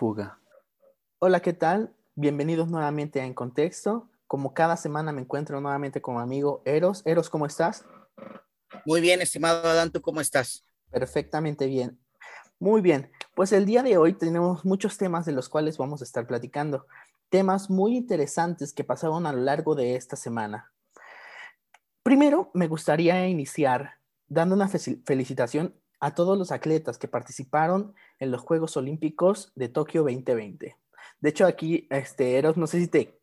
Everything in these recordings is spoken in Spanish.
fuga. Hola, ¿qué tal? Bienvenidos nuevamente a En Contexto. Como cada semana me encuentro nuevamente con mi amigo Eros. Eros, ¿cómo estás? Muy bien, estimado Adán, ¿tú cómo estás? Perfectamente bien. Muy bien, pues el día de hoy tenemos muchos temas de los cuales vamos a estar platicando. Temas muy interesantes que pasaron a lo largo de esta semana. Primero, me gustaría iniciar dando una felicitación a todos los atletas que participaron en los Juegos Olímpicos de Tokio 2020. De hecho, aquí, este, Eros, no sé si te,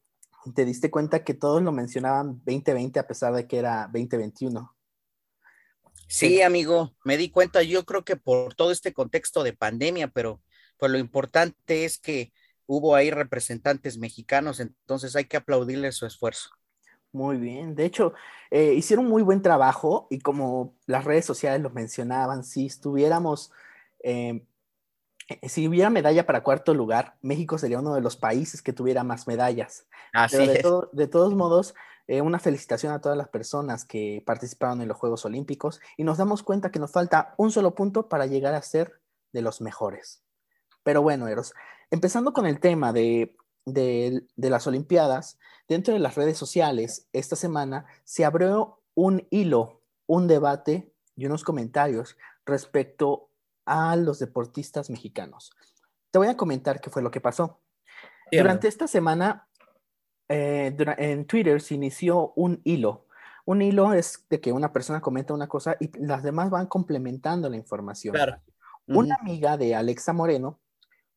te diste cuenta que todos lo mencionaban 2020 a pesar de que era 2021. Sí, amigo, me di cuenta, yo creo que por todo este contexto de pandemia, pero pues lo importante es que hubo ahí representantes mexicanos, entonces hay que aplaudirles su esfuerzo. Muy bien, de hecho, eh, hicieron muy buen trabajo y como las redes sociales lo mencionaban, si estuviéramos, eh, eh, si hubiera medalla para cuarto lugar, México sería uno de los países que tuviera más medallas. Así de, es. de todos modos, una felicitación a todas las personas que participaron en los Juegos Olímpicos y nos damos cuenta que nos falta un solo punto para llegar a ser de los mejores. Pero bueno, Eros, empezando con el tema de de, las Olimpiadas, dentro de las redes sociales, esta semana se abrió un hilo, un debate y unos comentarios respecto a los deportistas mexicanos. Te voy a comentar qué fue lo que pasó. Durante esta semana, eh, en Twitter se inició un hilo. Un hilo es de que una persona comenta una cosa y las demás van complementando la información. Una amiga de Alexa Moreno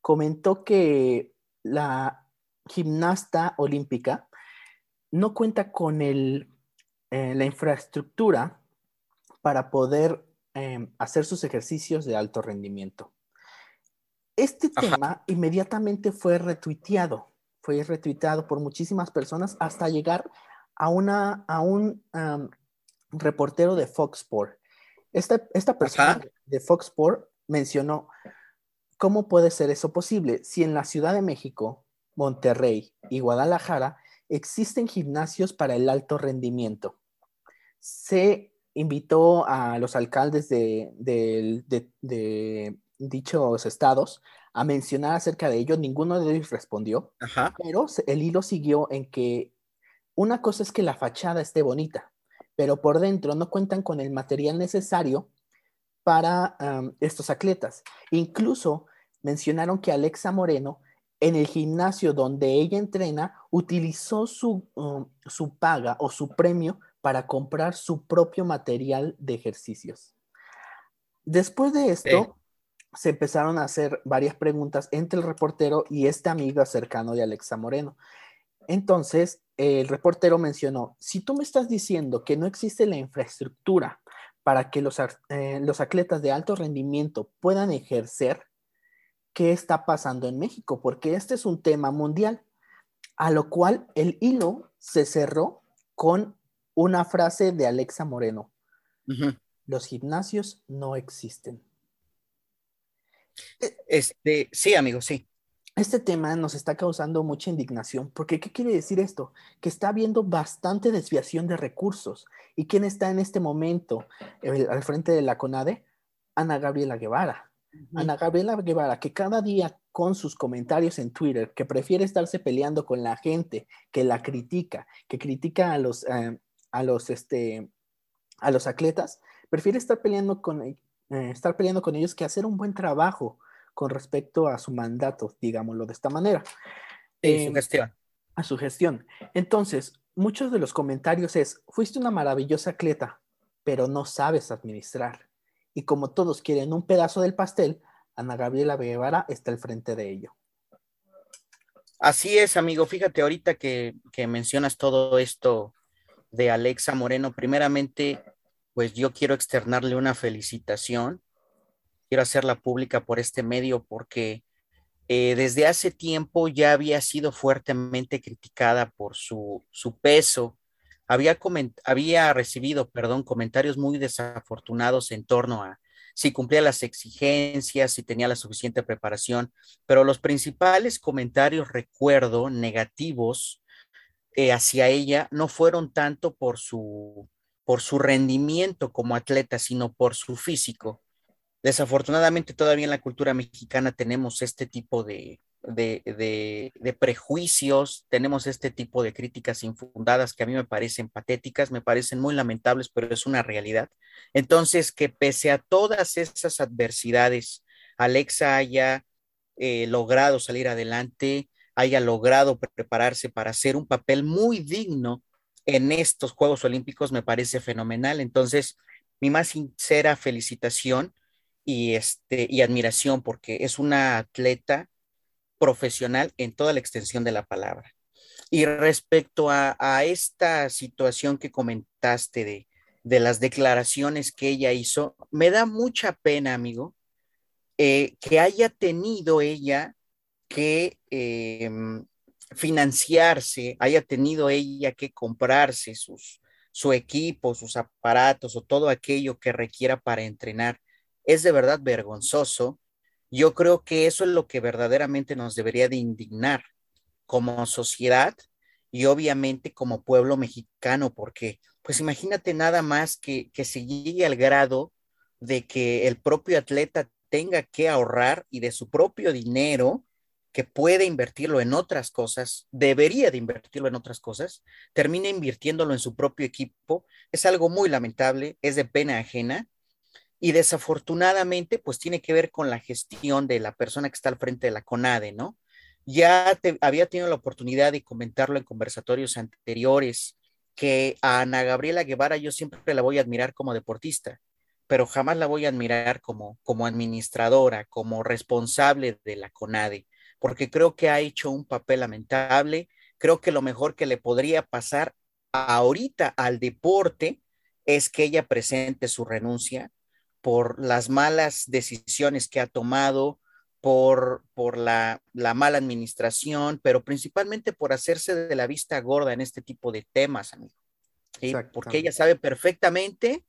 comentó que la gimnasta olímpica no cuenta con el, eh, la infraestructura para poder em, hacer sus ejercicios de alto rendimiento. Este tema inmediatamente fue retuiteado, fue retuiteado por muchísimas personas hasta llegar a, una, a un reportero de Fox Sport. Esta, esta persona de Fox Sport mencionó, ¿cómo puede ser eso posible si en la Ciudad de México Monterrey y Guadalajara existen gimnasios para el alto rendimiento. Se invitó a los alcaldes de, dichos estados a mencionar acerca de ello. Ninguno de ellos respondió, pero el hilo siguió en que una cosa es que la fachada esté bonita, pero por dentro no cuentan con el material necesario para estos atletas. Incluso mencionaron que Alexa Moreno en el gimnasio donde ella entrena, utilizó su, um, su paga o su premio para comprar su propio material de ejercicios. Después de esto, se empezaron a hacer varias preguntas entre el reportero y este amigo cercano de Alexa Moreno. Entonces, el reportero mencionó, si tú me estás diciendo que no existe la infraestructura para que los, eh, los atletas de alto rendimiento puedan ejercer, qué está pasando en México, porque este es un tema mundial, a lo cual el hilo se cerró con una frase de Alexa Moreno. Los gimnasios no existen. E este, sí, amigo, sí. Este tema nos está causando mucha indignación, porque ¿qué quiere decir esto? Que está habiendo bastante desviación de recursos. ¿Y quién está en este momento al frente de la CONADE? Ana Gabriela Guevara. Ana Gabriela Guevara, que cada día con sus comentarios en Twitter, que prefiere estarse peleando con la gente, que la critica, que critica a los, eh, a los, este, a los atletas, prefiere estar peleando, con, eh, estar peleando con ellos que hacer un buen trabajo con respecto a su mandato, digámoslo de esta manera. Sí, su em, gestión. A su gestión. Entonces, muchos de los comentarios es, fuiste una maravillosa atleta, pero no sabes administrar y como todos quieren un pedazo del pastel, Ana Gabriela Guevara está al frente de ello. Así es, amigo. Fíjate ahorita que, mencionas todo esto de Alexa Moreno. Primeramente, pues yo quiero externarle una felicitación. Quiero hacerla pública por este medio porque eh, desde hace tiempo ya había sido fuertemente criticada por su, su peso había, había recibido, perdón, comentarios muy desafortunados en torno a si cumplía las exigencias, si tenía la suficiente preparación, pero los principales comentarios, recuerdo, negativos eh, hacia ella no fueron tanto por su, por su rendimiento como atleta, sino por su físico. Desafortunadamente todavía en la cultura mexicana tenemos este tipo de, de, de, prejuicios, tenemos este tipo de críticas infundadas que a mí me parecen patéticas, me parecen muy lamentables, pero es una realidad. Entonces, que pese a todas esas adversidades, Alexa haya eh, logrado salir adelante, haya logrado prepararse para hacer un papel muy digno en estos Juegos Olímpicos, me parece fenomenal. Entonces, mi más sincera felicitación y, este, y admiración porque es una atleta profesional en toda la extensión de la palabra. Y respecto a, esta situación que comentaste de, de, las declaraciones que ella hizo, me da mucha pena, amigo, eh, que haya tenido ella que em, financiarse, haya tenido ella que comprarse sus, su equipo, sus aparatos o todo aquello que requiera para entrenar. Es de verdad vergonzoso yo creo que eso es lo que verdaderamente nos debería de indignar como sociedad y obviamente como pueblo mexicano, porque pues imagínate nada más que, que se llegue al grado de que el propio atleta tenga que ahorrar y de su propio dinero, que puede invertirlo en otras cosas, debería de invertirlo en otras cosas, termina invirtiéndolo en su propio equipo, es algo muy lamentable, es de pena ajena y desafortunadamente, pues tiene que ver con la gestión de la persona que está al frente de la CONADE, ¿no? Ya había tenido la oportunidad de comentarlo en conversatorios anteriores, que a Ana Gabriela Guevara yo siempre la voy a admirar como deportista, pero jamás la voy a admirar como, como administradora, como responsable de la CONADE, porque creo que ha hecho un papel lamentable. Creo que lo mejor que le podría pasar ahorita al deporte es que ella presente su renuncia, por las malas decisiones que ha tomado, por, por la, mala administración, pero principalmente por hacerse de la vista gorda en este tipo de temas, amigo. Porque ella sabe perfectamente,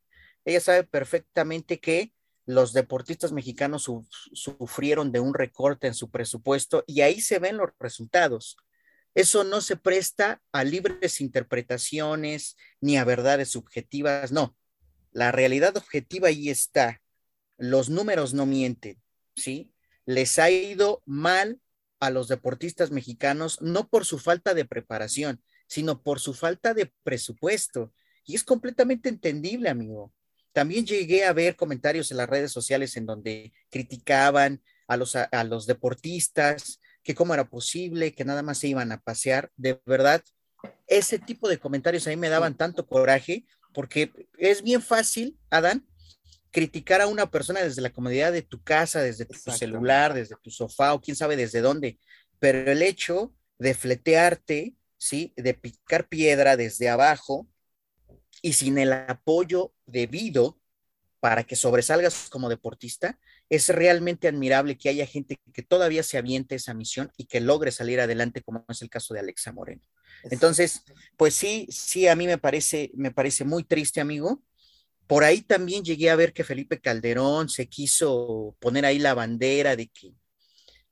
ella sabe perfectamente que los deportistas mexicanos sufrieron de un recorte en su presupuesto y ahí se ven los resultados. Eso no se presta a libres interpretaciones ni a verdades subjetivas, no. La realidad objetiva ahí está. Los números no mienten, ¿sí? Les ha ido mal a los deportistas mexicanos, no por su falta de preparación, sino por su falta de presupuesto. Y es completamente entendible, amigo. También llegué a ver comentarios en las redes sociales en donde criticaban a los, a, los deportistas, que cómo era posible, que nada más se iban a pasear. De verdad, ese tipo de comentarios a mí me daban tanto coraje porque es bien fácil, Adán, criticar a una persona desde la comodidad de tu casa, desde tu celular, desde tu sofá o quién sabe desde dónde, pero el hecho de fletearte, ¿sí? De picar piedra desde abajo y sin el apoyo debido para que sobresalgas como deportista, es realmente admirable que haya gente que todavía se aviente esa misión y que logre salir adelante, como es el caso de Alexa Moreno. Entonces, pues sí, sí, a mí me parece, me parece muy triste, amigo. Por ahí también llegué a ver que Felipe Calderón se quiso poner ahí la bandera de que,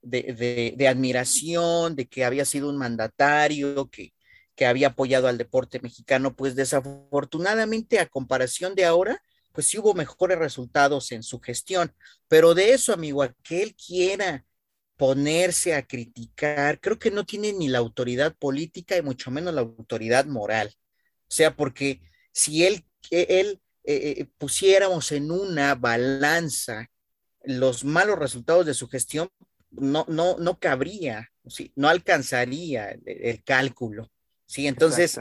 de, de, admiración, de que había sido un mandatario, que, que había apoyado al deporte mexicano, pues desafortunadamente a comparación de ahora, pues sí hubo mejores resultados en su gestión, pero de eso, amigo, a que él quiera ponerse a criticar, creo que no tiene ni la autoridad política y mucho menos la autoridad moral. O sea, porque si él, él eh, eh, pusiéramos en una balanza los malos resultados de su gestión, no, no, no cabría, ¿sí? no alcanzaría el, cálculo. ¿sí? Entonces,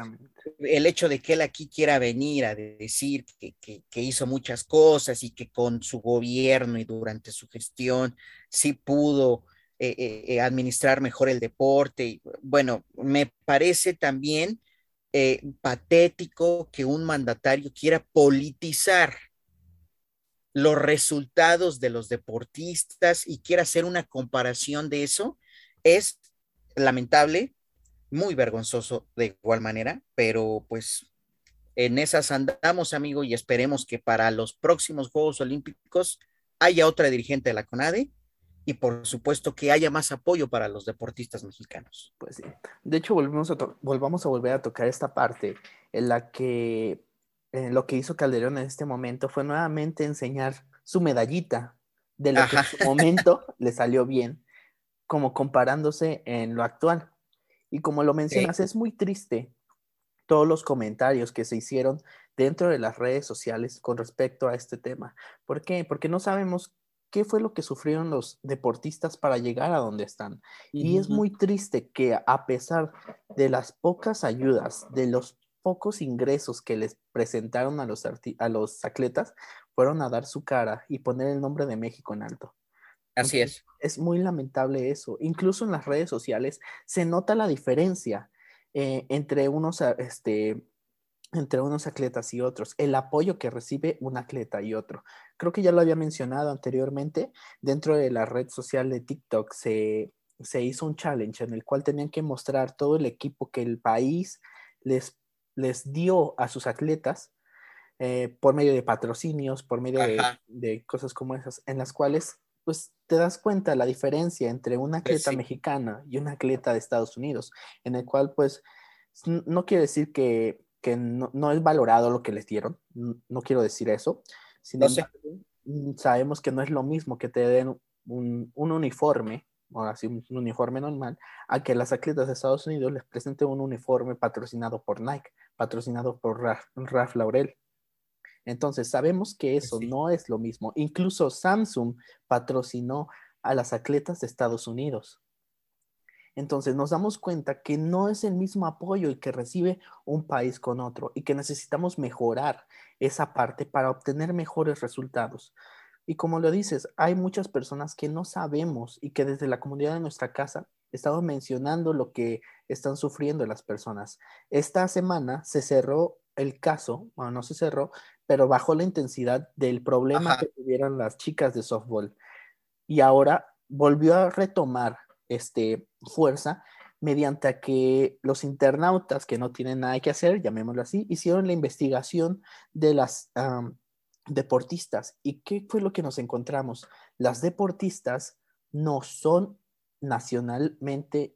el hecho de que él aquí quiera venir a decir que, que, hizo muchas cosas y que con su gobierno y durante su gestión sí pudo eh, eh, eh, administrar mejor el deporte. Bueno, me parece también patético que un mandatario quiera politizar los resultados de los deportistas y quiera hacer una comparación de eso. Es lamentable, muy vergonzoso de igual manera, pero pues en esas andamos, amigo, y esperemos que para los próximos Juegos Olímpicos haya otra dirigente de la CONADE y por supuesto que haya más apoyo para los deportistas mexicanos. Pues sí. De hecho, volvemos a volvamos a volver a tocar esta parte en la que lo que hizo Calderón en este momento fue nuevamente enseñar su medallita de lo que en su momento le salió bien. como comparándose en lo actual. Y como lo mencionas, es muy triste todos los comentarios que se hicieron dentro de las redes sociales con respecto a este tema. ¿Por qué? Porque no sabemos qué fue lo que sufrieron los deportistas para llegar a donde están. Y es muy triste que a pesar de las pocas ayudas, de los pocos ingresos que les presentaron a los, a los atletas, fueron a dar su cara y poner el nombre de México en alto. Así es. Es muy lamentable eso. Incluso en las redes sociales se nota la diferencia eh, entre, unos, este, entre unos atletas y otros, el apoyo que recibe un atleta y otro. Creo que ya lo había mencionado anteriormente, dentro de la red social de TikTok se, se hizo un challenge en el cual tenían que mostrar todo el equipo que el país les, les dio a sus atletas eh, por medio de patrocinios, por medio de, de, cosas como esas, en las cuales pues te das cuenta la diferencia entre una pues atleta mexicana y una atleta de Estados Unidos, en el cual pues no quiere decir que, no, es valorado lo que les dieron, no, quiero decir eso, Sin mm, sabemos que no es lo mismo que te den un, uniforme, o así un uniforme normal, a que las atletas de Estados Unidos les presenten un uniforme patrocinado por Nike, patrocinado por Raf Laurel. Entonces, sabemos que pues eso no es lo mismo. Incluso Samsung patrocinó a las atletas de Estados Unidos. Entonces nos damos cuenta que no es el mismo apoyo el que recibe un país con otro y que necesitamos mejorar esa parte para obtener mejores resultados. Y como lo dices, hay muchas personas que no sabemos y que desde la comunidad de nuestra casa estamos mencionando lo que están sufriendo las personas. Esta semana se cerró el caso, bueno, no se cerró, pero bajó la intensidad del problema que tuvieron las chicas de softball. Y ahora volvió a retomar este, fuerza mediante que los internautas que no tienen nada que hacer, llamémoslo así, hicieron la investigación de las deportistas. ¿Y qué fue lo que nos encontramos? Las deportistas no son nacionalmente,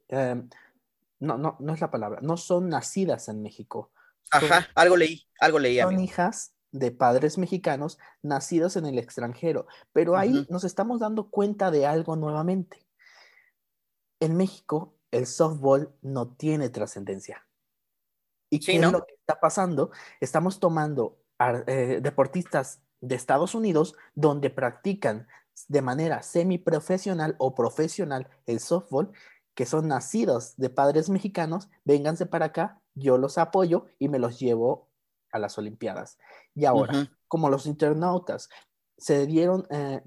no, no, no es la palabra, no son nacidas en México. Ajá, algo leí, algo leí. Son hijas de padres mexicanos nacidos en el extranjero. Pero ahí nos estamos dando cuenta de algo nuevamente. En México, el softball no tiene trascendencia. ¿Y qué es lo que está pasando? Estamos tomando eh, deportistas de Estados Unidos donde practican de manera semiprofesional o profesional el softball, que son nacidos de padres mexicanos, vénganse para acá, yo los apoyo y me los llevo a las Olimpiadas. Y ahora, como los internautas se dieron, eh,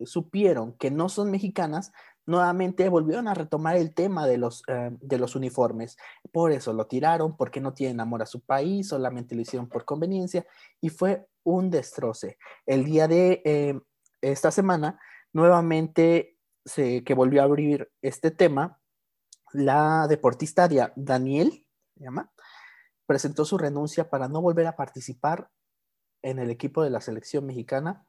supieron que no son mexicanas, nuevamente volvieron a retomar el tema de los, eh, de los uniformes. Por eso lo tiraron, porque no tienen amor a su país, solamente lo hicieron por conveniencia y fue un destroce. El día de eh, esta semana, nuevamente se, que volvió a abrir este tema, la deportista Daniel, ¿se llama? Presentó su renuncia para no volver a participar en el equipo de la selección mexicana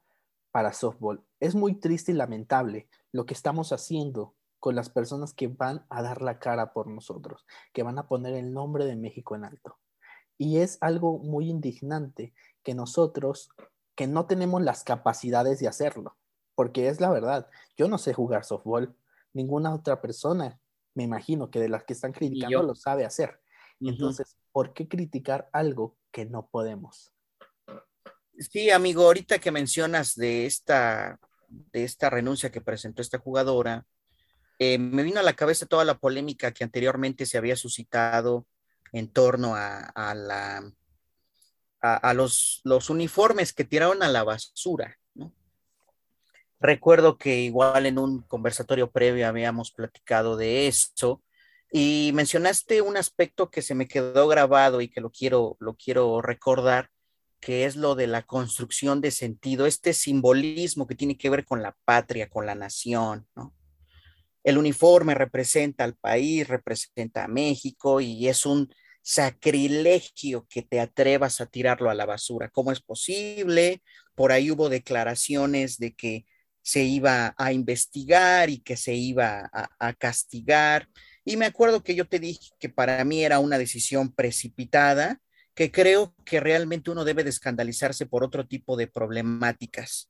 para softball. Es muy triste y lamentable lo que estamos haciendo con las personas que van a dar la cara por nosotros, que van a poner el nombre de México en alto. Y es algo muy indignante que nosotros, que no tenemos las capacidades de hacerlo, porque es la verdad, yo no sé jugar softball, ninguna otra persona, me imagino que de las que están criticando lo sabe hacer. Entonces, ¿por qué criticar algo que no podemos? Sí, amigo, ahorita que mencionas de esta, de esta renuncia que presentó esta jugadora, eh, me vino a la cabeza toda la polémica que anteriormente se había suscitado en torno a, a, los, los, uniformes que tiraron a la basura. Recuerdo que igual en un conversatorio previo habíamos platicado de esto y mencionaste un aspecto que se me quedó grabado y que lo quiero, lo quiero recordar, que es lo de la construcción de sentido, este simbolismo que tiene que ver con la patria, con la nación, ¿no? El uniforme representa al país, representa a México y es un sacrilegio que te atrevas a tirarlo a la basura. ¿Cómo es posible? Por ahí hubo declaraciones de que se iba a investigar y que se iba a, a castigar. Y me acuerdo que yo te dije que para mí era una decisión precipitada, que creo que realmente uno debe de escandalizarse por otro tipo de problemáticas.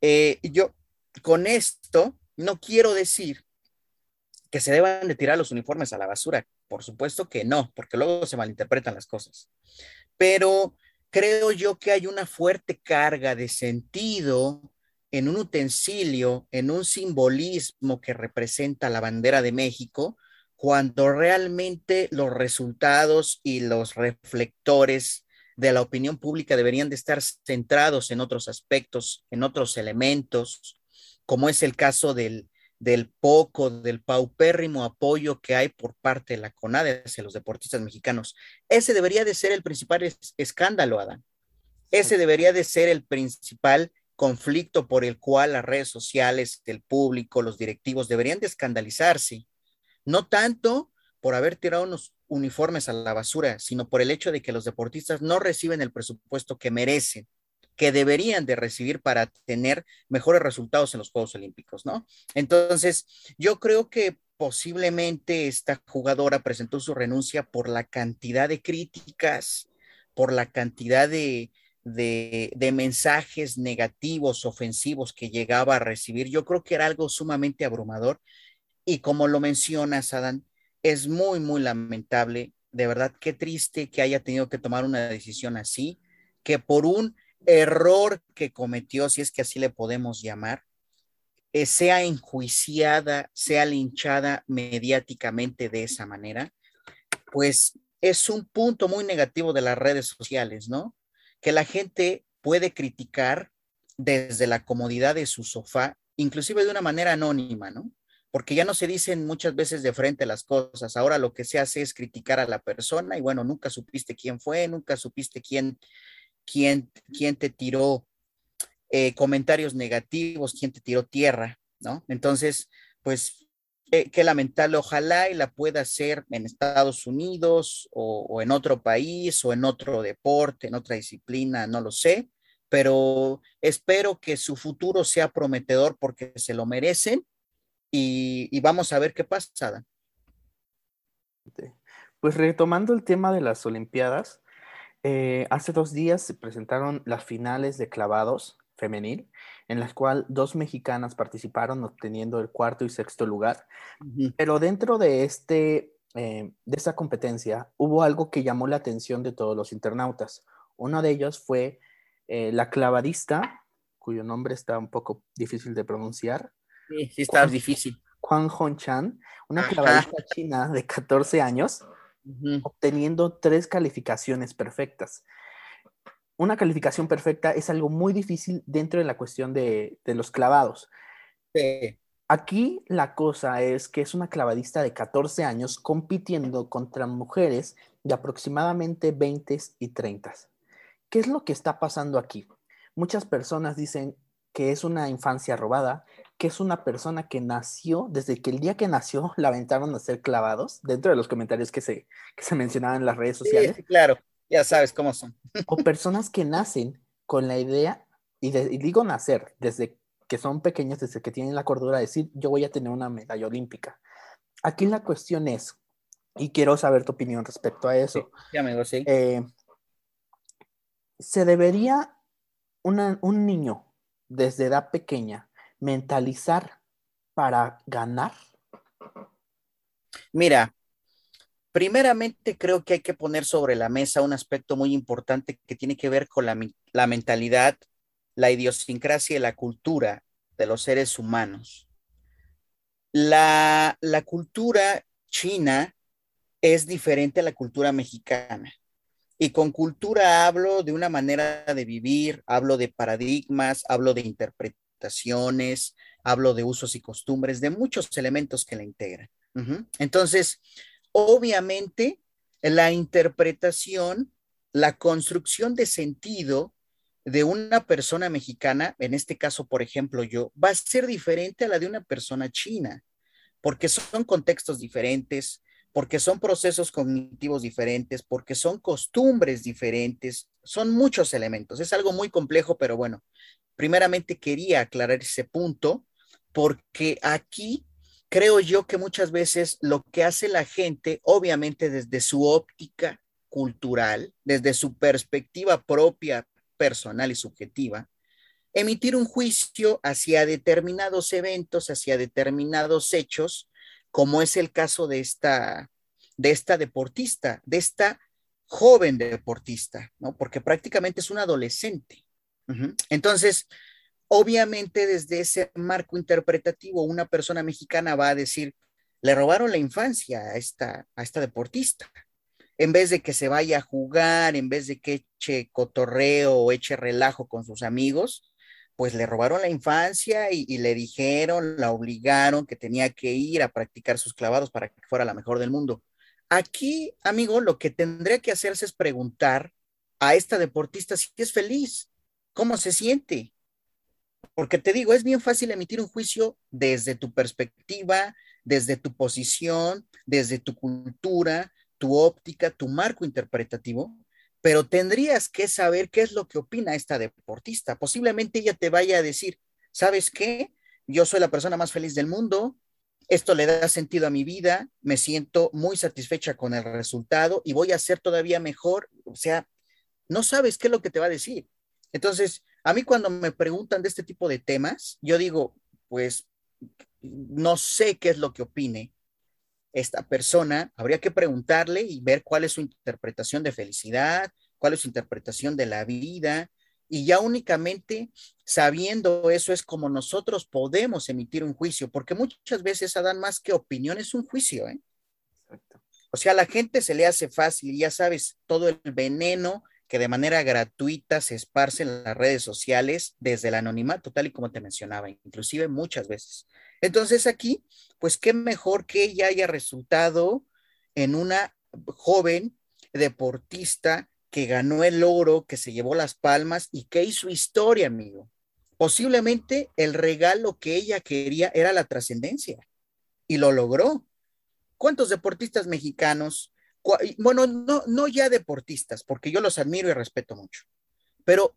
Eh, yo con esto no quiero decir que se deban de tirar los uniformes a la basura. Por supuesto que no, porque luego se malinterpretan las cosas. Pero creo yo que hay una fuerte carga de sentido en un utensilio, en un simbolismo que representa la bandera de México, cuando realmente los resultados y los reflectores de la opinión pública deberían de estar centrados en otros aspectos, en otros elementos, como es el caso del, del poco, del paupérrimo apoyo que hay por parte de la CONADE hacia los deportistas mexicanos. Ese debería de ser el principal escándalo, Adán. Ese debería de ser el principal conflicto por el cual las redes sociales, el público, los directivos deberían de escandalizarse. No tanto por haber tirado unos uniformes a la basura, sino por el hecho de que los deportistas no reciben el presupuesto que merecen, que deberían de recibir para tener mejores resultados en los Juegos Olímpicos, ¿no? Entonces, yo creo que posiblemente esta jugadora presentó su renuncia por la cantidad de críticas, por la cantidad de, de, de, mensajes negativos, ofensivos que llegaba a recibir. Yo creo que era algo sumamente abrumador. Y como lo mencionas, Adán, es muy, muy lamentable. De verdad, qué triste que haya tenido que tomar una decisión así, que por un error que cometió, si es que así le podemos llamar, eh, sea enjuiciada, sea linchada mediáticamente de esa manera, pues es un punto muy negativo de las redes sociales, ¿no? Que la gente puede criticar desde la comodidad de su sofá, inclusive de una manera anónima, ¿no? Porque ya no se dicen muchas veces de frente las cosas. Ahora lo que se hace es criticar a la persona y bueno, nunca supiste quién fue, nunca supiste quién, quién, quién te tiró eh, comentarios negativos, quién te tiró tierra, ¿no? Entonces, pues qué lamentable, ojalá y la pueda hacer en Estados Unidos o, o en otro país o en otro deporte, en otra disciplina, no lo sé, pero espero que su futuro sea prometedor porque se lo merecen y, vamos a ver qué pasa. Pues retomando el tema de las Olimpiadas, eh, hace dos días se presentaron las finales de clavados femenil, en las cuales dos mexicanas participaron obteniendo el cuarto y sexto lugar. Pero dentro de, este, eh, de esta competencia hubo algo que llamó la atención de todos los internautas. Uno de ellos fue eh, la clavadista, cuyo nombre está un poco difícil de pronunciar, Sí, sí está difícil. Juan Honchan, una clavadista china de 14 años, obteniendo tres calificaciones perfectas. Una calificación perfecta es algo muy difícil dentro de la cuestión de, los clavados. Aquí la cosa es que es una clavadista de 14 años compitiendo contra mujeres de aproximadamente 20 y 30. ¿Qué es lo que está pasando aquí? Muchas personas dicen que es una infancia robada, que es una persona que nació, desde que el día que nació la aventaron a ser clavados, dentro de los comentarios que se, que se mencionaban en las redes sociales. Sí, claro, ya sabes cómo son. o personas que nacen con la idea, y, digo nacer, desde que son pequeños, desde que tienen la cordura de decir, yo voy a tener una medalla olímpica. Aquí la cuestión es, y quiero saber tu opinión respecto a eso. Sí, amigo, sí. Eh, ¿Se debería un niño desde edad pequeña mentalizar para ganar? Mira, primeramente creo que hay que poner sobre la mesa un aspecto muy importante que tiene que ver con la, mentalidad, la idiosincrasia y la cultura de los seres humanos. La, la cultura china es diferente a la cultura mexicana. Y con cultura hablo de una manera de vivir, hablo de paradigmas, hablo de interpretación hablo de usos y costumbres, de muchos elementos que la integran. Entonces, obviamente, la interpretación, la construcción de sentido de una persona mexicana, en este caso, por ejemplo, yo, va a ser diferente a la de una persona china, porque son contextos diferentes, porque son procesos cognitivos diferentes, porque son costumbres diferentes, son muchos elementos. Es algo muy complejo, pero bueno, primeramente quería aclarar ese punto porque aquí creo yo que muchas veces lo que hace la gente, obviamente desde su óptica cultural, desde su perspectiva propia, personal y subjetiva, emitir un juicio hacia determinados eventos, hacia determinados hechos, como es el caso de esta, de esta deportista, de esta joven deportista, ¿no? Porque prácticamente es un adolescente. Entonces, obviamente desde ese marco interpretativo, una persona mexicana va a decir, le robaron la infancia a esta, a esta deportista. En vez de que se vaya a jugar, en vez de que eche cotorreo o eche relajo con sus amigos, pues le robaron la infancia y, y, le dijeron, la obligaron que tenía que ir a practicar sus clavados para que fuera la mejor del mundo. Aquí, amigo, lo que tendría que hacerse es preguntar a esta deportista si es feliz, cómo se siente. Porque te digo, es bien fácil emitir un juicio desde tu perspectiva, desde tu posición, desde tu cultura, tu óptica, tu marco interpretativo, pero tendrías que saber qué es lo que opina esta deportista. Posiblemente ella te vaya a decir, ¿sabes qué? Yo soy la persona más feliz del mundo, esto le da sentido a mi vida, me siento muy satisfecha con el resultado y voy a ser todavía mejor. O sea, no sabes qué es lo que te va a decir. Entonces, a mí cuando me preguntan de este tipo de temas, yo digo, pues no sé qué es lo que opine esta persona, habría que preguntarle y ver cuál es su interpretación de felicidad, cuál es su interpretación de la vida, y ya únicamente sabiendo eso es como nosotros podemos emitir un juicio, porque muchas veces, Adán, más que opinión, es un juicio, ¿eh? O sea, a la gente se le hace fácil, ya sabes, todo el veneno que de manera gratuita se esparce en las redes sociales desde el anonimato, tal y como te mencionaba, inclusive muchas veces. Entonces aquí, pues qué mejor que ella haya resultado en una joven deportista que ganó el oro, que se llevó las palmas y que hizo historia, amigo. Posiblemente el regalo que ella quería era la trascendencia y lo logró. ¿Cuántos deportistas mexicanos? Bueno, no, no ya deportistas, porque yo los admiro y respeto mucho, pero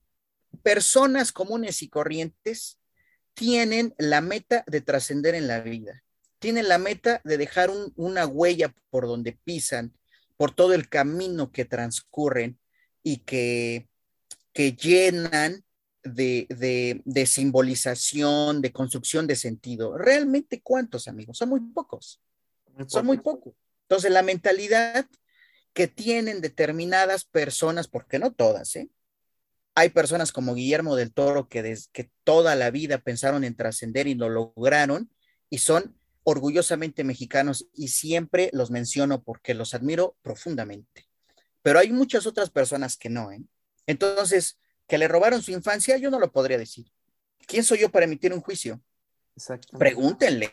personas comunes y corrientes tienen la meta de trascender en la vida, tienen la meta de dejar una huella por donde pisan, por todo el camino que transcurren y que, que llenan de, de, simbolización, de construcción de sentido. ¿Realmente cuántos, amigos? Son muy pocos. Son muy pocos. Entonces, la mentalidad que tienen determinadas personas, porque no todas, ¿eh? Hay personas como Guillermo del Toro que, desde, que toda la vida pensaron en trascender y lo lograron y son orgullosamente mexicanos y siempre los menciono porque los admiro profundamente. Pero hay muchas otras personas que no, ¿eh? Entonces, que le robaron su infancia, yo no lo podría decir. ¿Quién soy yo para emitir un juicio? Pregúntenle,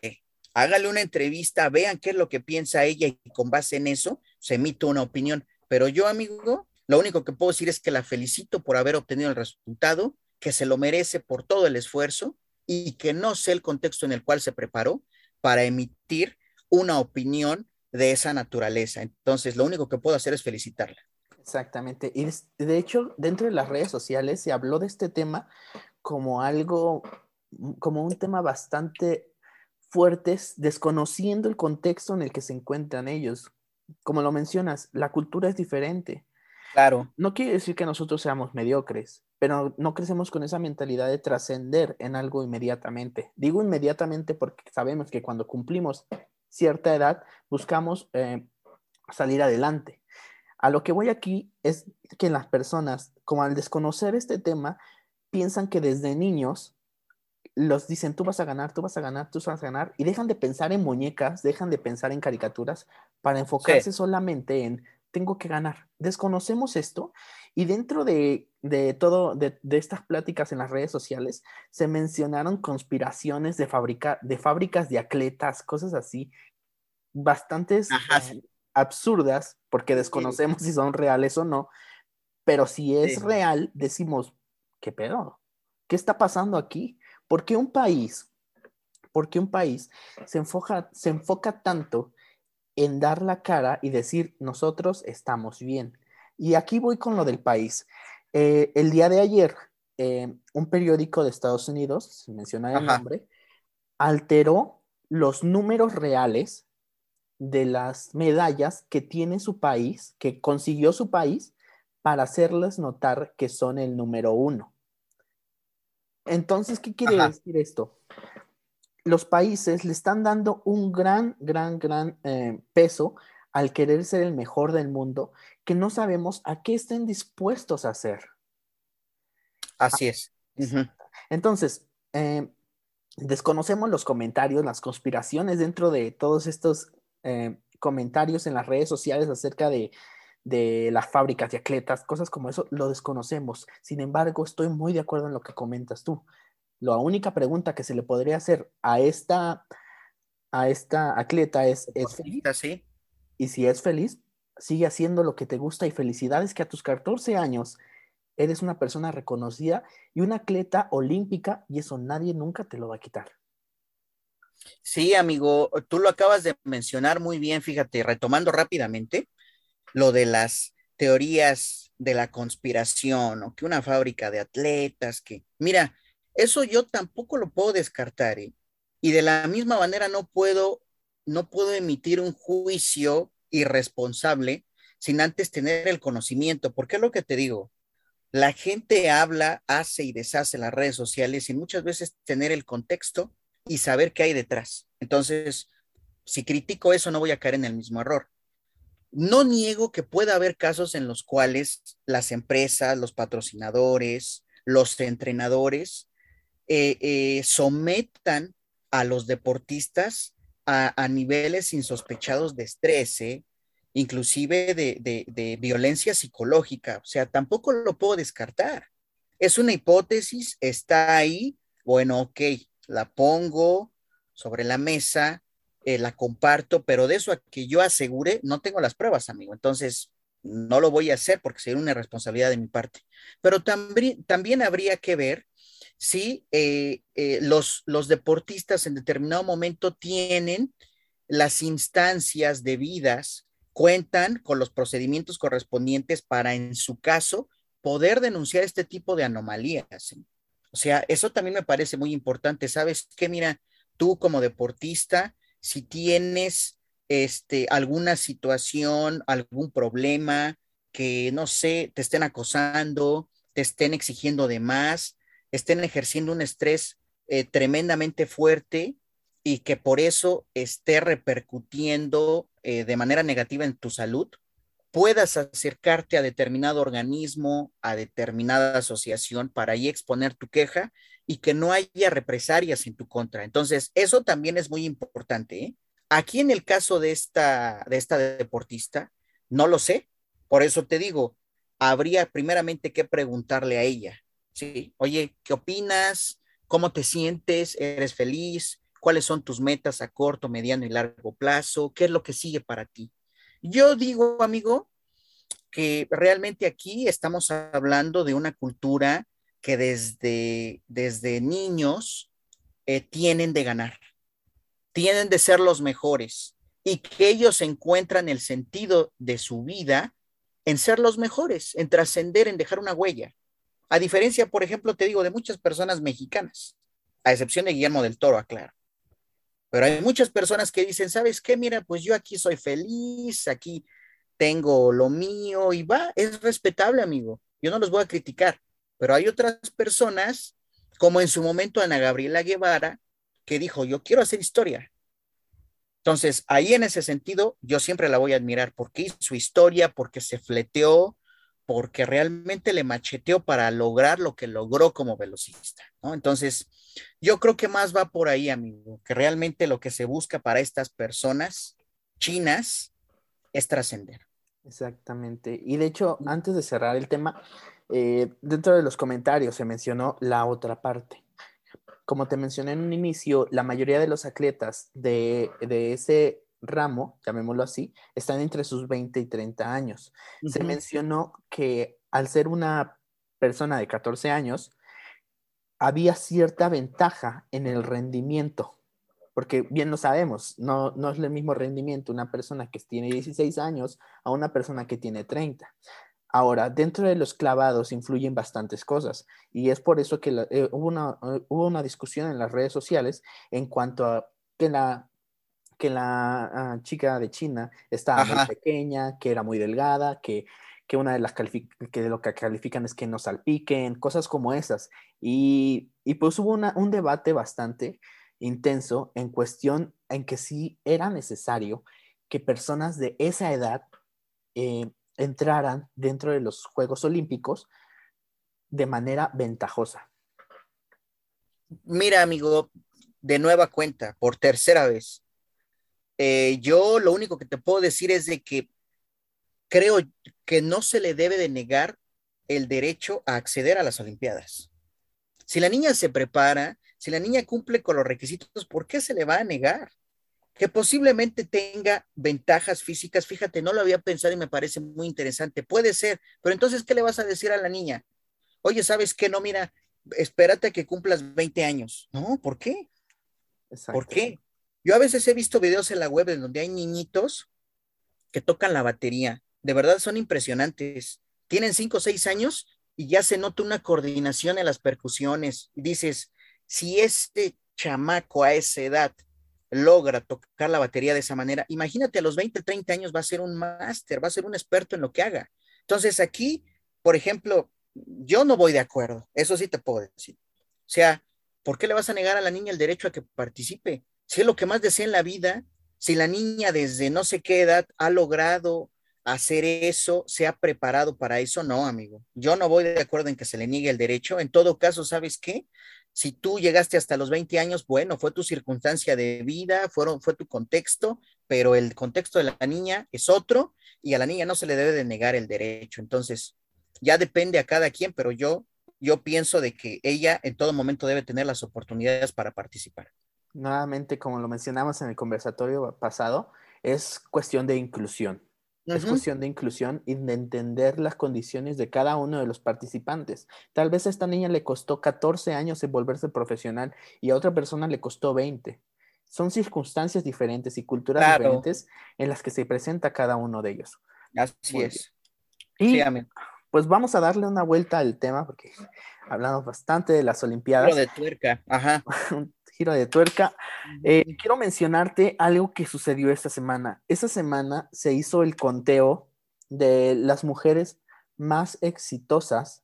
hágale una entrevista, vean qué es lo que piensa ella y con base en eso se emite una opinión. Pero yo, amigo, lo único que puedo decir es que la felicito por haber obtenido el resultado, que se lo merece por todo el esfuerzo y que no sé el contexto en el cual se preparó para emitir una opinión de esa naturaleza. Entonces, lo único que puedo hacer es felicitarla. Exactamente. Y de hecho, dentro de las redes sociales se habló de este tema como algo, como un tema bastante fuerte, desconociendo el contexto en el que se encuentran ellos. Como lo mencionas, la cultura es diferente. Claro. No quiere decir que nosotros seamos mediocres, pero no crecemos con esa mentalidad de trascender en algo inmediatamente. Digo inmediatamente porque sabemos que cuando cumplimos cierta edad buscamos eh, salir adelante. A lo que voy aquí es que las personas, como al desconocer este tema, piensan que desde niños los dicen, tú vas a ganar, tú vas a ganar, tú vas a ganar, y dejan de pensar en muñecas, dejan de pensar en caricaturas para enfocarse solamente en tengo que ganar. Desconocemos esto y dentro de, de todo, de, de, estas pláticas en las redes sociales, se mencionaron conspiraciones de, fabrica, de fábricas de atletas, cosas así, bastantes eh, absurdas, porque desconocemos si son reales o no, pero si es real, decimos, ¿qué pedo? ¿Qué está pasando aquí? ¿Por qué un país, por qué un país se enfoca, se enfoca tanto en dar la cara y decir, nosotros estamos bien. Y aquí voy con lo del país. Eh, el día de ayer, eh, un periódico de Estados Unidos, se menciona el nombre, alteró los números reales de las medallas que tiene su país, que consiguió su país, para hacerles notar que son el número uno. Entonces, ¿qué quiere Ajá. decir esto? los países le están dando un gran, gran, gran eh, peso al querer ser el mejor del mundo, que no sabemos a qué estén dispuestos a hacer. Así es. Entonces, eh, desconocemos los comentarios, las conspiraciones dentro de todos estos eh, comentarios en las redes sociales acerca de, de las fábricas de atletas, cosas como eso, lo desconocemos. Sin embargo, estoy muy de acuerdo en lo que comentas tú. La única pregunta que se le podría hacer a esta, a esta atleta es, ¿es feliz? Sí. Y si es feliz, sigue haciendo lo que te gusta y felicidades que a tus 14 años eres una persona reconocida y una atleta olímpica y eso nadie nunca te lo va a quitar. Sí, amigo, tú lo acabas de mencionar muy bien, fíjate, retomando rápidamente lo de las teorías de la conspiración o que una fábrica de atletas, que mira, eso yo tampoco lo puedo descartar ¿eh? y de la misma manera no puedo no puedo emitir un juicio irresponsable sin antes tener el conocimiento, porque es lo que te digo, la gente habla, hace y deshace las redes sociales y muchas veces tener el contexto y saber qué hay detrás. Entonces, si critico eso, no voy a caer en el mismo error. No niego que pueda haber casos en los cuales las empresas, los patrocinadores, los entrenadores eh, eh, sometan a los deportistas a, niveles insospechados de estrés, ¿eh? inclusive de, violencia psicológica. O sea, tampoco lo puedo descartar. Es una hipótesis, está ahí, bueno, ok, la pongo sobre la mesa, eh, la comparto, pero de eso a que yo asegure, no tengo las pruebas, amigo. Entonces, no lo voy a hacer porque sería una responsabilidad de mi parte. Pero también, también habría que ver si eh, eh, los, los deportistas en determinado momento tienen las instancias debidas cuentan con los procedimientos correspondientes para, en su caso, poder denunciar este tipo de anomalías. O sea, eso también me parece muy importante. Sabes que, mira, tú como deportista, si tienes este, alguna situación, algún problema, que no sé, te estén acosando, te estén exigiendo de más, estén ejerciendo un estrés eh, tremendamente fuerte y que por eso esté repercutiendo eh, de manera negativa en tu salud, puedas acercarte a determinado organismo, a determinada asociación para ahí exponer tu queja y que no haya represalias en tu contra. Entonces, eso también es muy importante. ¿eh? Aquí en el caso de esta, de esta deportista, no lo sé. Por eso te digo, habría primeramente que preguntarle a ella, ¿sí? Oye, ¿qué opinas? ¿Cómo te sientes? ¿Eres feliz? cuáles son tus metas a corto, mediano y largo plazo, qué es lo que sigue para ti. Yo digo, amigo, que realmente aquí estamos hablando de una cultura que desde, desde niños eh, tienen de ganar, tienen de ser los mejores y que ellos encuentran el sentido de su vida en ser los mejores, en trascender, en dejar una huella. A diferencia, por ejemplo, te digo, de muchas personas mexicanas, a excepción de Guillermo del Toro, aclaro. Pero hay muchas personas que dicen, ¿sabes qué? Mira, pues yo aquí soy feliz, aquí tengo lo mío y va, es respetable, amigo. Yo no los voy a criticar, pero hay otras personas, como en su momento Ana Gabriela Guevara, que dijo, yo quiero hacer historia. Entonces, ahí en ese sentido, yo siempre la voy a admirar porque hizo historia, porque se fleteó, porque realmente le macheteó para lograr lo que logró como velocista. Entonces, yo creo que más va por ahí, amigo, que realmente lo que se busca para estas personas chinas es trascender. Exactamente. Y de hecho, antes de cerrar el tema, eh, dentro de los comentarios se mencionó la otra parte. Como te mencioné en un inicio, la mayoría de los atletas de, de ese ramo, llamémoslo así, están entre sus 20 y 30 años. Se mencionó que al ser una persona de 14 años, había cierta ventaja en el rendimiento, porque bien lo sabemos, no, no es el mismo rendimiento una persona que tiene 16 años a una persona que tiene 30. Ahora, dentro de los clavados influyen bastantes cosas y es por eso que eh, hubo, una, eh, hubo una discusión en las redes sociales en cuanto a que la que la ah, chica de China estaba muy pequeña, que era muy delgada, que, una de las que lo que califican es que no salpiquen, cosas como esas. Y, pues hubo un debate bastante intenso en cuestión en que sí era necesario que personas de esa edad eh, entraran dentro de los Juegos Olímpicos de manera ventajosa. Mira, amigo, de nueva cuenta, por tercera vez, eh, yo lo único que te puedo decir es de que creo que no se le debe de negar el derecho a acceder a las Olimpiadas. Si la niña se prepara, si la niña cumple con los requisitos, ¿por qué se le va a negar? Que posiblemente tenga ventajas físicas, fíjate, no lo había pensado y me parece muy interesante. Puede ser, pero entonces, ¿qué le vas a decir a la niña? Oye, ¿sabes qué? No, mira, espérate a que cumplas 20 años. No, ¿por qué? ¿Por qué? Yo a veces he visto videos en la web en donde hay niñitos que tocan la batería. De verdad son impresionantes. Tienen 5 o 6 años y ya se nota una coordinación en las percusiones. Y dices, si este chamaco a esa edad logra tocar la batería de esa manera, imagínate a los 20, 30 años va a ser un máster, va a ser un experto en lo que haga. Entonces aquí, por ejemplo, yo no voy de acuerdo, eso sí te puedo decir. O sea, ¿por qué le vas a negar a la niña el derecho a que participe? Si es lo que más desea en la vida, si la niña desde no sé qué edad ha logrado hacer eso, se ha preparado para eso, no, amigo. Yo no voy de acuerdo en que se le niegue el derecho. En todo caso, ¿sabes qué? Si tú llegaste hasta los 20 años, bueno, fue tu circunstancia de vida, fueron, fue tu contexto, pero el contexto de la niña es otro y a la niña no se le debe de negar el derecho. Entonces, ya depende a cada quien, pero yo, yo pienso de que ella en todo momento debe tener las oportunidades para participar. Nuevamente, como lo mencionamos en el conversatorio pasado, es cuestión de inclusión. Es cuestión de inclusión y de entender las condiciones de cada uno de los participantes. Tal vez a esta niña le costó 14 años en volverse profesional y a otra persona le costó 20. Son circunstancias diferentes y culturas diferentes en las que se presenta cada uno de ellos. Así es. Y pues vamos a darle una vuelta al tema porque hablamos bastante de las Olimpiadas. De tuerca, ajá. De tuerca. Eh, quiero mencionarte algo que sucedió esta semana. Esta semana se hizo el conteo de las mujeres más exitosas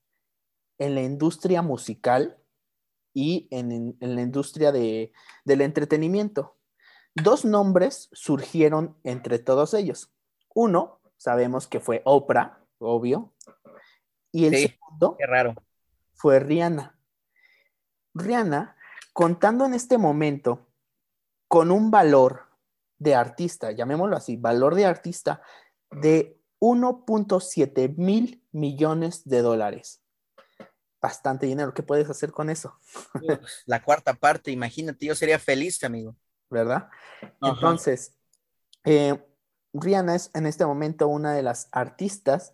en la industria musical y en, la industria del entretenimiento. Dos nombres surgieron entre todos ellos. Uno, sabemos que fue Oprah, obvio, y el segundo raro. fue Rihanna. Rihanna, contando en este momento con un valor de artista, llamémoslo así, valor de artista de 1.7 mil millones de dólares. Bastante dinero. ¿Qué puedes hacer con eso? La cuarta parte, imagínate, yo sería feliz, amigo. ¿Verdad? Entonces, eh, Rihanna es en este momento una de las artistas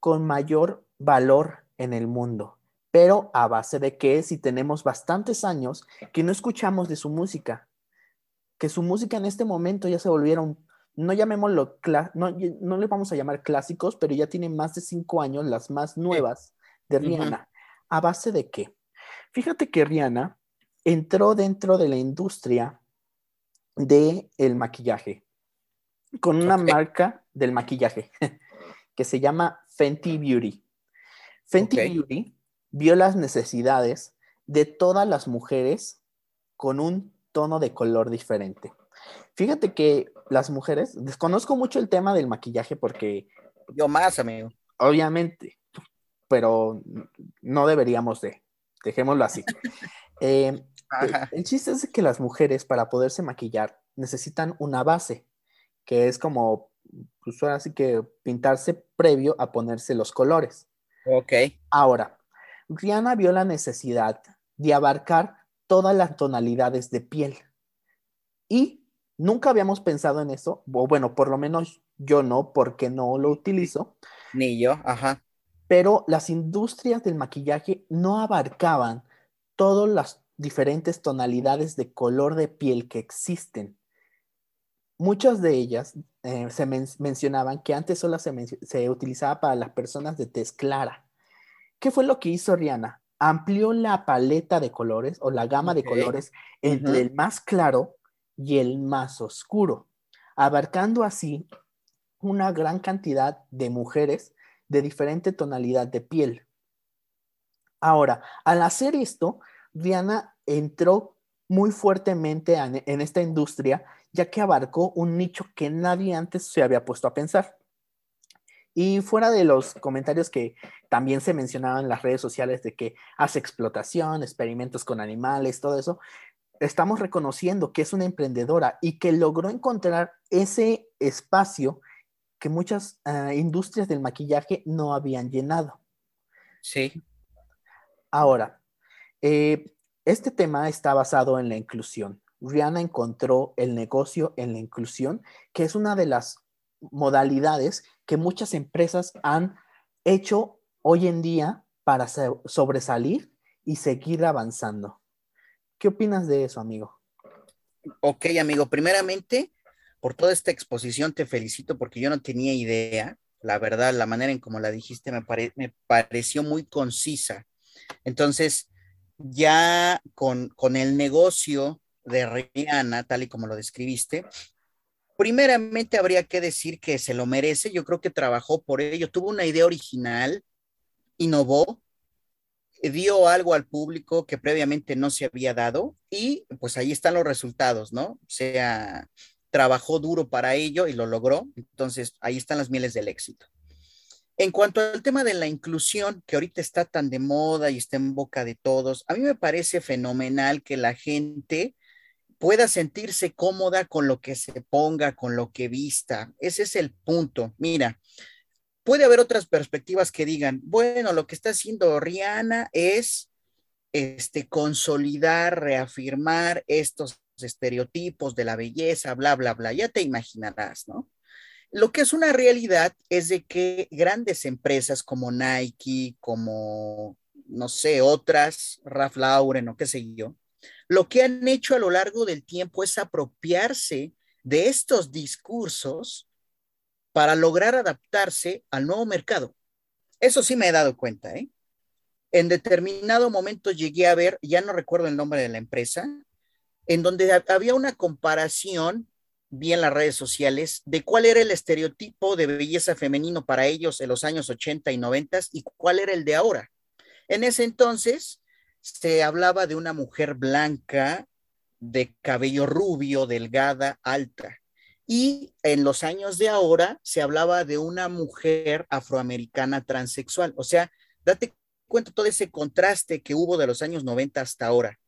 con mayor valor en el mundo. Pero a base de que si tenemos bastantes años que no escuchamos de su música, que su música en este momento ya se volvieron, no llamémoslo, no, no le vamos a llamar clásicos, pero ya tienen más de cinco años, las más nuevas de Rihanna. ¿A base de qué? Fíjate que Rihanna entró dentro de la industria del el maquillaje, con una marca del maquillaje que se llama Fenty Beauty. Fenty Beauty vio las necesidades de todas las mujeres con un tono de color diferente. Fíjate que las mujeres, desconozco mucho el tema del maquillaje porque... Yo más, amigo. Obviamente, pero no deberíamos de, dejémoslo así. Eh, el chiste es que las mujeres para poderse maquillar necesitan una base, que es como, pues ahora sí que pintarse previo a ponerse los colores. Ok. Ahora, Rihanna vio la necesidad de abarcar todas las tonalidades de piel. Y nunca habíamos pensado en eso, o bueno, por lo menos yo no, porque no lo utilizo. Ni yo, ajá. Pero las industrias del maquillaje no abarcaban todas las diferentes tonalidades de color de piel que existen. Muchas de ellas eh, se mencionaban que antes solo se, utilizaba para las personas de tez clara. ¿Qué fue lo que hizo Rihanna? Amplió la paleta de colores o la gama de colores entre el más claro y el más oscuro, abarcando así una gran cantidad de mujeres de diferente tonalidad de piel. Ahora, al hacer esto, Rihanna entró muy fuertemente en esta industria, ya que abarcó un nicho que nadie antes se había puesto a pensar. Y fuera de los comentarios que también se mencionaban en las redes sociales de que hace explotación, experimentos con animales, todo eso, estamos reconociendo que es una emprendedora y que logró encontrar ese espacio que muchas ah, industrias del maquillaje no habían llenado. Sí. Ahora, eh, este tema está basado en la inclusión. Rihanna encontró el negocio en la inclusión, que es una de las modalidades que muchas empresas han hecho hoy en día para sobresalir y seguir avanzando. ¿Qué opinas de eso, amigo? Ok, amigo, primeramente, por toda esta exposición te felicito porque yo no tenía idea. La verdad, la manera en como la dijiste me, pareció muy concisa. Entonces, ya con, con el negocio de Rihanna, tal y como lo describiste, primeramente habría que decir que se lo merece. Yo creo que trabajó por ello, tuvo una idea original, innovó, dio algo al público que previamente no se había dado y pues ahí están los resultados, ¿no? O sea, trabajó duro para ello y lo logró. Entonces, ahí están las mieles del éxito. En cuanto al tema de la inclusión, que ahorita está tan de moda y está en boca de todos, a mí me parece fenomenal que la gente pueda sentirse cómoda con lo que se ponga, con lo que vista. Ese es el punto. Mira, puede haber otras perspectivas que digan, bueno, lo que está haciendo Rihanna es este, consolidar, reafirmar estos estereotipos de la belleza, bla, bla, bla. Ya te imaginarás, ¿no? Lo que es una realidad es de que grandes empresas como Nike, como, no sé, otras, Ralph Lauren o qué sé yo, lo que han hecho a lo largo del tiempo es apropiarse de estos discursos para lograr adaptarse al nuevo mercado. Eso sí me he dado cuenta, ¿eh? En determinado momento llegué a ver, ya no recuerdo el nombre de la empresa, en donde había una comparación vi en las redes sociales de cuál era el estereotipo de belleza femenino para ellos en los años 80 y 90 y cuál era el de ahora. En ese entonces se hablaba de una mujer blanca, de cabello rubio, delgada, alta. Y en los años de ahora se hablaba de una mujer afroamericana transexual. O sea, date cuenta todo ese contraste que hubo de los años 90 hasta ahora.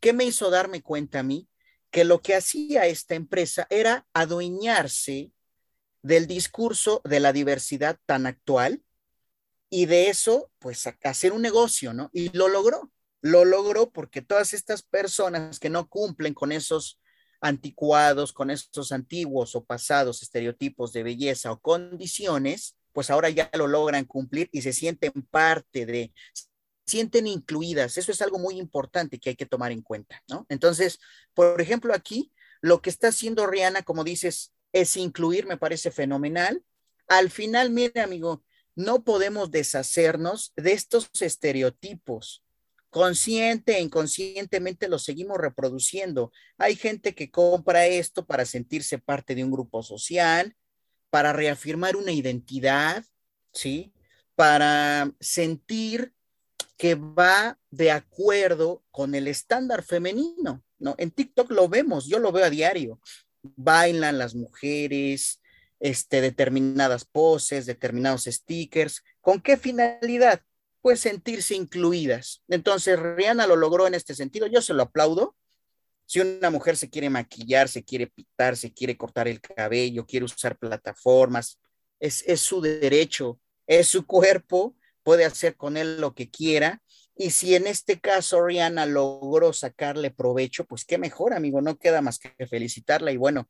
¿Qué me hizo darme cuenta a mí? que lo que hacía esta empresa era adueñarse del discurso de la diversidad tan actual y de eso, pues, hacer un negocio, ¿no? Y lo logró. Lo logró porque todas estas personas que no cumplen con esos anticuados, con esos antiguos o pasados estereotipos de belleza o condiciones, pues ahora ya lo logran cumplir y se sienten parte de, sienten incluidas. Eso es algo muy importante que hay que tomar en cuenta, ¿no? Entonces, por ejemplo, aquí lo que está haciendo Rihanna, como dices, es incluir, me parece fenomenal. Al final, mire, amigo, no podemos deshacernos de estos estereotipos. Consciente e inconscientemente los seguimos reproduciendo. Hay gente que compra esto para sentirse parte de un grupo social, para reafirmar una identidad, ¿sí? Para sentir que va de acuerdo con el estándar femenino, ¿no? En TikTok lo vemos, yo lo veo a diario. Bailan las mujeres, este, determinadas poses, determinados stickers. ¿Con qué finalidad? Pues sentirse incluidas. Entonces, Rihanna lo logró en este sentido. Yo se lo aplaudo. Si una mujer se quiere maquillar, se quiere pitar, se quiere cortar el cabello, quiere usar plataformas, es, es su derecho, es su cuerpo puede hacer con él lo que quiera. Y si en este caso Rihanna logró sacarle provecho, pues qué mejor, amigo, no queda más que felicitarla. Y bueno,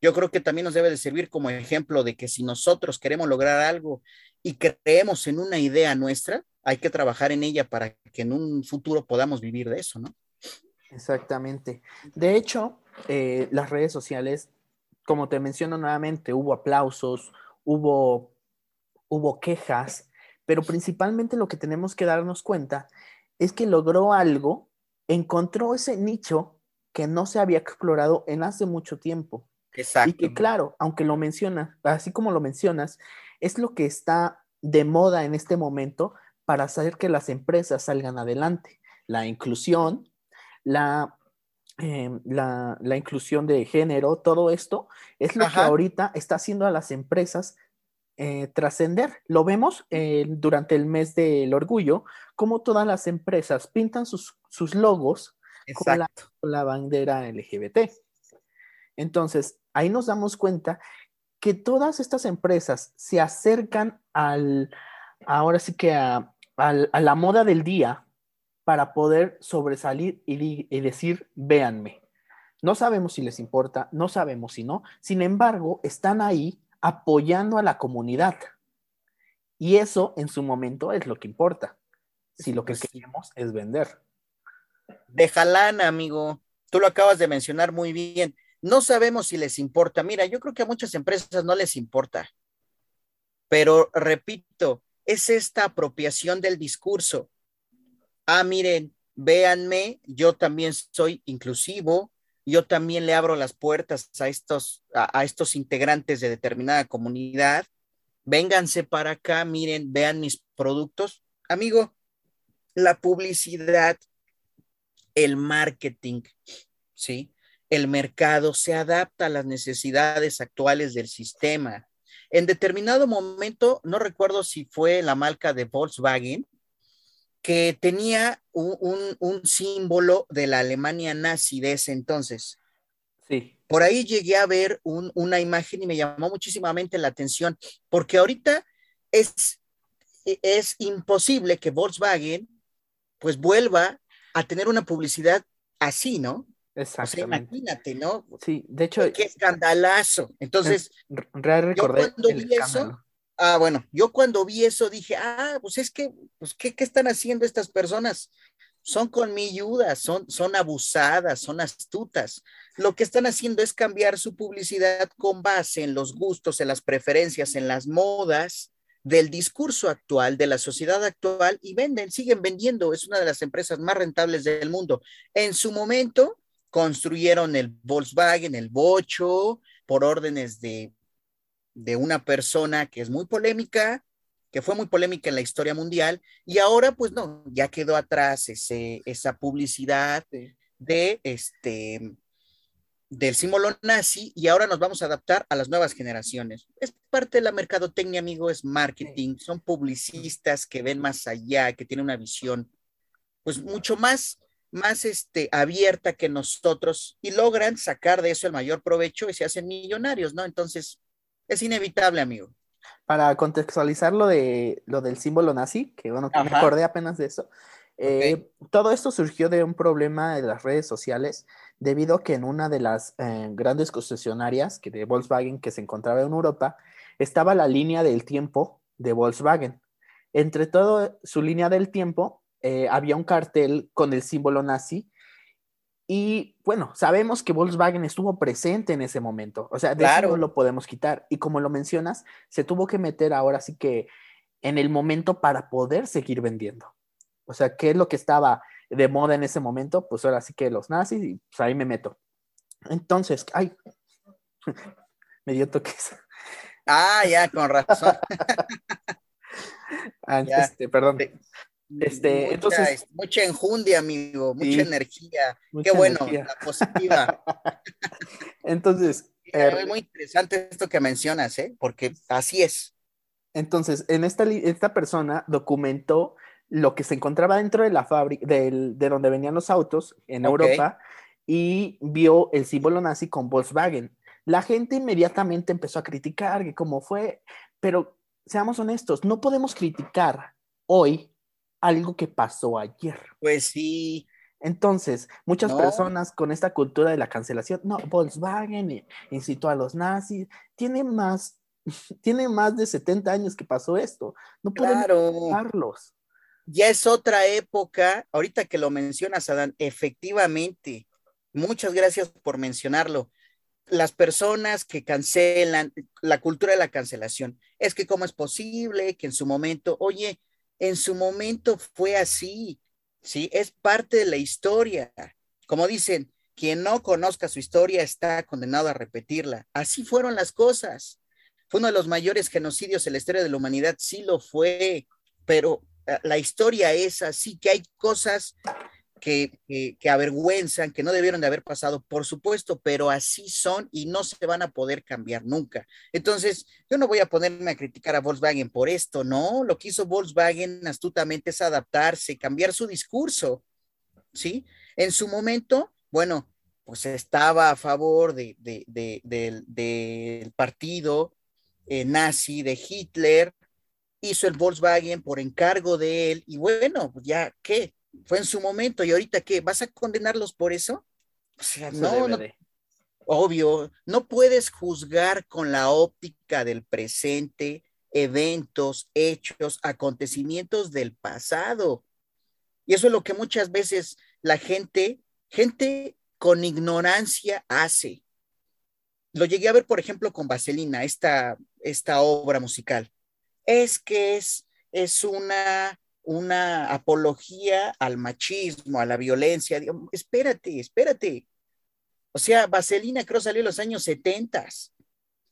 yo creo que también nos debe de servir como ejemplo de que si nosotros queremos lograr algo y creemos en una idea nuestra, hay que trabajar en ella para que en un futuro podamos vivir de eso, ¿no? Exactamente. De hecho, eh, las redes sociales, como te menciono nuevamente, hubo aplausos, hubo, hubo quejas, pero principalmente lo que tenemos que darnos cuenta es que logró algo, encontró ese nicho que no se había explorado en hace mucho tiempo. Exacto. Y que claro, aunque lo mencionas, así como lo mencionas, es lo que está de moda en este momento para hacer que las empresas salgan adelante. La inclusión, la, em, la, inclusión de género, todo esto, es lo que ahorita está haciendo a las empresas eh, trascender. Lo vemos eh, durante el mes del orgullo, como todas las empresas pintan sus, sus logos con la, con la bandera LGBT. Entonces, ahí nos damos cuenta que todas estas empresas se acercan al, ahora sí que a, la moda del día para poder sobresalir y, y, decir, véanme. No sabemos si les importa, no sabemos si no, sin embargo, están ahí apoyando a la comunidad. Y eso en su momento es lo que importa, si lo que pues queremos es vender. De amigo. Tú lo acabas de mencionar muy bien. No sabemos si les importa. Mira, yo creo que a muchas empresas no les importa. Pero repito, es esta apropiación del discurso. Ah, miren, véanme, yo también soy inclusivo, yo también le abro las puertas a estos, a, estos integrantes de determinada comunidad. Vénganse para acá, miren, vean mis productos. Amigo, la publicidad, el marketing, ¿sí? El mercado se adapta a las necesidades actuales del sistema. En determinado momento, no recuerdo si fue la marca de Volkswagen, que tenía un, símbolo de la Alemania nazi de ese entonces. Sí. Por ahí llegué a ver una imagen y me llamó muchísimamente la atención, porque ahorita es, es imposible que Volkswagen pues vuelva a tener una publicidad así, ¿no? Exactamente. imagínate, ¿no? Sí, de hecho. Qué escandalazo. Entonces, yo cuando vi eso, ah, bueno, yo cuando vi eso dije, ah, pues es que, pues, ¿qué, qué están haciendo estas personas? Son colmilludas, son, son abusadas, son astutas. Lo que están haciendo es cambiar su publicidad con base en los gustos, en las preferencias, en las modas del discurso actual, de la sociedad actual, y venden, siguen vendiendo. Es una de las empresas más rentables del mundo. En su momento, construyeron el Volkswagen, el Bocho, por órdenes de, de una persona que es muy polémica, que fue muy polémica en la historia mundial, y ahora pues no, ya quedó atrás ese, esa publicidad de este del símbolo nazi y ahora nos vamos a adaptar a las nuevas generaciones. Es parte de la mercadotecnia, amigo, es marketing, son publicistas que ven más allá, que tienen una visión pues mucho más más este, abierta que nosotros y logran sacar de eso el mayor provecho y se hacen millonarios, ¿no? Entonces, es inevitable, amigo. Para contextualizar lo, de, lo del símbolo nazi, que bueno, que me acordé apenas de eso, eh, todo esto surgió de un problema de las redes sociales, debido a que en una de las eh, grandes concesionarias que de Volkswagen que se encontraba en Europa, estaba la línea del tiempo de Volkswagen. Entre todo su línea del tiempo eh, había un cartel con el símbolo nazi. Y bueno, sabemos que Volkswagen estuvo presente en ese momento. O sea, de eso no lo podemos quitar. Y como lo mencionas, se tuvo que meter ahora sí que en el momento para poder seguir vendiendo. O sea, ¿qué es lo que estaba de moda en ese momento? Pues ahora sí que los nazis y pues ahí me meto. Entonces, ay, me dio toques. Ah, ya, con razón. ah, este, perdón. Este, mucha, entonces, mucha enjundia, amigo, mucha energía. Qué bueno, la positiva. entonces, es muy interesante esto que mencionas, ¿eh? porque así es. Entonces, en esta, esta persona documentó lo que se encontraba dentro de la fábrica, de donde venían los autos en Europa, y vio el símbolo nazi con Volkswagen. La gente inmediatamente empezó a criticar que cómo fue, pero seamos honestos, no podemos criticar hoy algo que pasó ayer. Pues sí. Entonces, muchas personas con esta cultura de la cancelación, no, Volkswagen incitó a los nazis, tiene más, tiene más de 70 años que pasó esto, no podemos claro. Ya es otra época, ahorita que lo mencionas, Adán, efectivamente, muchas gracias por mencionarlo. Las personas que cancelan, la cultura de la cancelación, es que cómo es posible que en su momento, oye, en su momento fue así, ¿sí? Es parte de la historia. Como dicen, quien no conozca su historia está condenado a repetirla. Así fueron las cosas. Fue uno de los mayores genocidios en la historia de la humanidad, sí lo fue, pero eh, la historia es así, que hay cosas que, avergüenzan, que no debieron de haber pasado, por supuesto, pero así son y no se van a poder cambiar nunca. Entonces, yo no voy a ponerme a criticar a Volkswagen por esto, no, lo que hizo Volkswagen astutamente es adaptarse, cambiar su discurso, ¿sí? En su momento, bueno, pues estaba a favor de, del partido eh, nazi de Hitler, hizo el Volkswagen por encargo de él y bueno, ya, ¿qué? Fue en su momento y ahorita, ¿qué? ¿Vas a condenarlos por eso? O sea, no, no, obvio, no puedes juzgar con la óptica del presente eventos, hechos, acontecimientos del pasado. Y eso es lo que muchas veces la gente, gente con ignorancia hace. Lo llegué a ver, por ejemplo, con Vaselina, esta, esta obra musical. Es que es, es una, una apología al machismo, a la violencia. espérate, espérate. O sea, Vaselina creo salió en los años 70.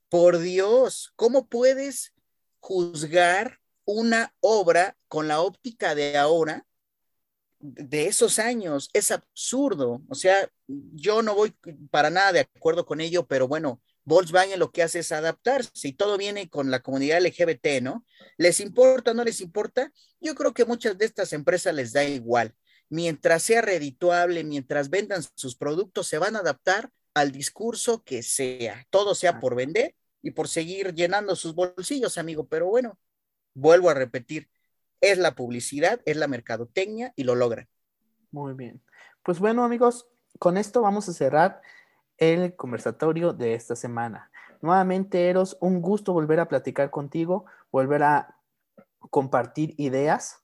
Por Dios, ¿cómo puedes juzgar una obra con la óptica de ahora de esos años. Es absurdo. O sea, yo no voy para nada de acuerdo con ello, pero bueno, Volkswagen lo que hace es adaptarse y todo viene con la comunidad LGBT, ¿no? ¿Les importa o no les importa? Yo creo que muchas de estas empresas les da igual. Mientras sea redituable, mientras vendan sus productos, se van a adaptar al discurso que sea. Todo sea por vender y por seguir llenando sus bolsillos, amigo. Pero bueno, vuelvo a repetir, es la publicidad, es la mercadotecnia y lo logra. Muy bien. Pues bueno, amigos, con esto vamos a cerrar el conversatorio de esta semana. Nuevamente, Eros, un gusto volver a platicar contigo, volver a compartir ideas.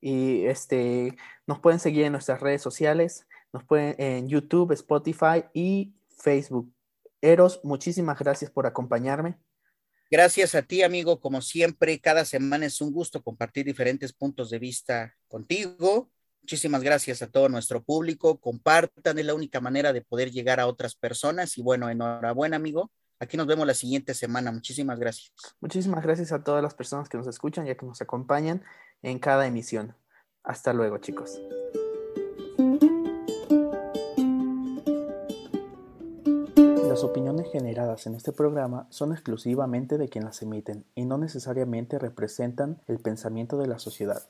Y este, nos pueden seguir en nuestras redes sociales, nos pueden en YouTube, Spotify y Facebook. Eros, muchísimas gracias por acompañarme. Gracias a ti, amigo. Como siempre, cada semana es un gusto compartir diferentes puntos de vista contigo. Muchísimas gracias a todo nuestro público. Compartan, es la única manera de poder llegar a otras personas. Y bueno, enhorabuena, amigo. Aquí nos vemos la siguiente semana. Muchísimas gracias. Muchísimas gracias a todas las personas que nos escuchan y que nos acompañan en cada emisión. Hasta luego, chicos. Las opiniones generadas en este programa son exclusivamente de quien las emiten y no necesariamente representan el pensamiento de la sociedad.